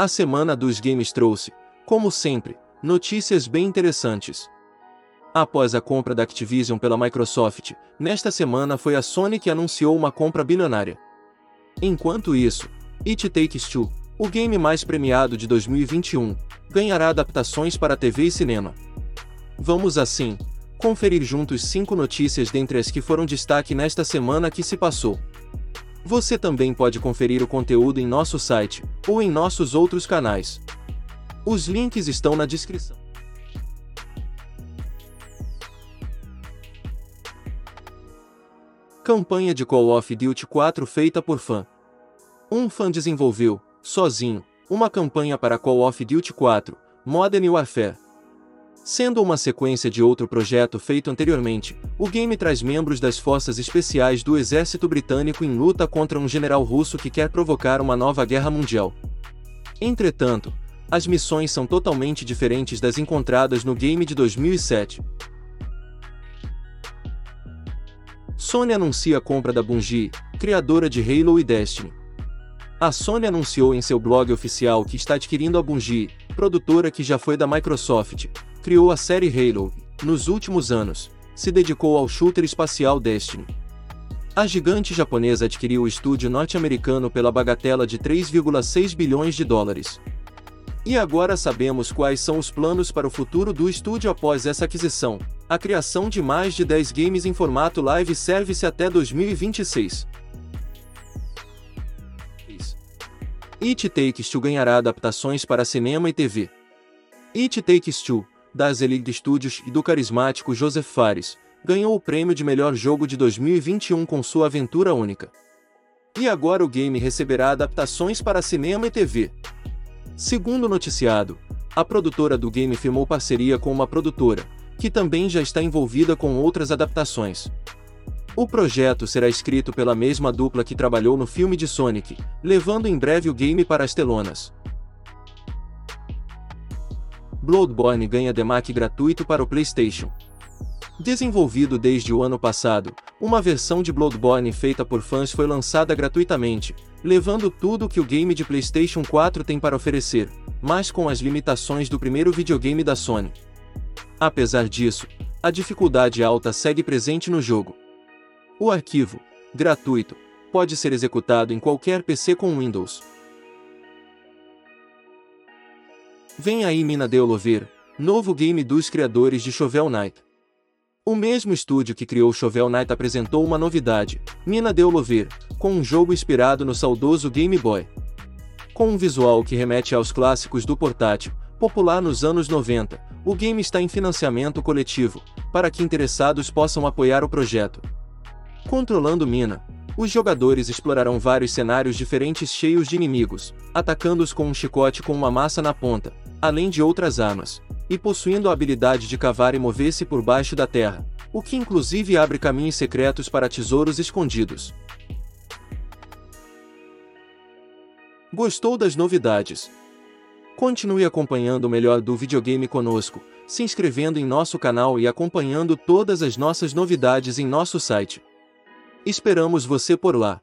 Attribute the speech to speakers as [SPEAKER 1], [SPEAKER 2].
[SPEAKER 1] A semana dos games trouxe, como sempre, notícias bem interessantes. Após a compra da Activision pela Microsoft, nesta semana foi a Sony que anunciou uma compra bilionária. Enquanto isso, It Takes Two, o game mais premiado de 2021, ganhará adaptações para TV e cinema. Vamos assim, conferir juntos cinco notícias dentre as que foram destaque nesta semana que se passou. Você também pode conferir o conteúdo em nosso site ou em nossos outros canais. Os links estão na descrição. Campanha de Call of Duty 4 feita por fã. Um fã desenvolveu, sozinho, uma campanha para Call of Duty 4, Modern Warfare. Sendo uma sequência de outro projeto feito anteriormente, o game traz membros das forças especiais do exército britânico em luta contra um general russo que quer provocar uma nova guerra mundial. Entretanto, as missões são totalmente diferentes das encontradas no game de 2007. Sony anuncia a compra da Bungie, criadora de Halo e Destiny. A Sony anunciou em seu blog oficial que está adquirindo a Bungie, produtora que já foi da Microsoft, criou a série Halo nos últimos anos, se dedicou ao shooter espacial Destiny. A gigante japonesa adquiriu o estúdio norte-americano pela bagatela de 3,6 bilhões de dólares. E agora sabemos quais são os planos para o futuro do estúdio após essa aquisição: a criação de mais de 10 games em formato live service até 2026. It Takes Two ganhará adaptações para cinema e TV. It Takes Two, das Elite Studios e do carismático Joseph Fares, ganhou o prêmio de melhor jogo de 2021 com sua aventura única. E agora o game receberá adaptações para cinema e TV. Segundo o noticiado, a produtora do game firmou parceria com uma produtora, que também já está envolvida com outras adaptações. O projeto será escrito pela mesma dupla que trabalhou no filme de Sonic, levando em breve o game para as telonas. Bloodborne ganha demac gratuito para o PlayStation. Desenvolvido desde o ano passado, uma versão de Bloodborne feita por fãs foi lançada gratuitamente, levando tudo que o game de PlayStation 4 tem para oferecer, mas com as limitações do primeiro videogame da Sony. Apesar disso, a dificuldade alta segue presente no jogo. O arquivo, gratuito, pode ser executado em qualquer PC com Windows. Vem aí Mina de novo game dos criadores de Shovel Knight. O mesmo estúdio que criou Shovel Knight apresentou uma novidade, Mina de com um jogo inspirado no saudoso Game Boy. Com um visual que remete aos clássicos do portátil, popular nos anos 90, o game está em financiamento coletivo, para que interessados possam apoiar o projeto. Controlando mina, os jogadores explorarão vários cenários diferentes cheios de inimigos, atacando-os com um chicote com uma massa na ponta, além de outras armas, e possuindo a habilidade de cavar e mover-se por baixo da terra, o que inclusive abre caminhos secretos para tesouros escondidos. Gostou das novidades? Continue acompanhando o melhor do videogame conosco, se inscrevendo em nosso canal e acompanhando todas as nossas novidades em nosso site. Esperamos você por lá.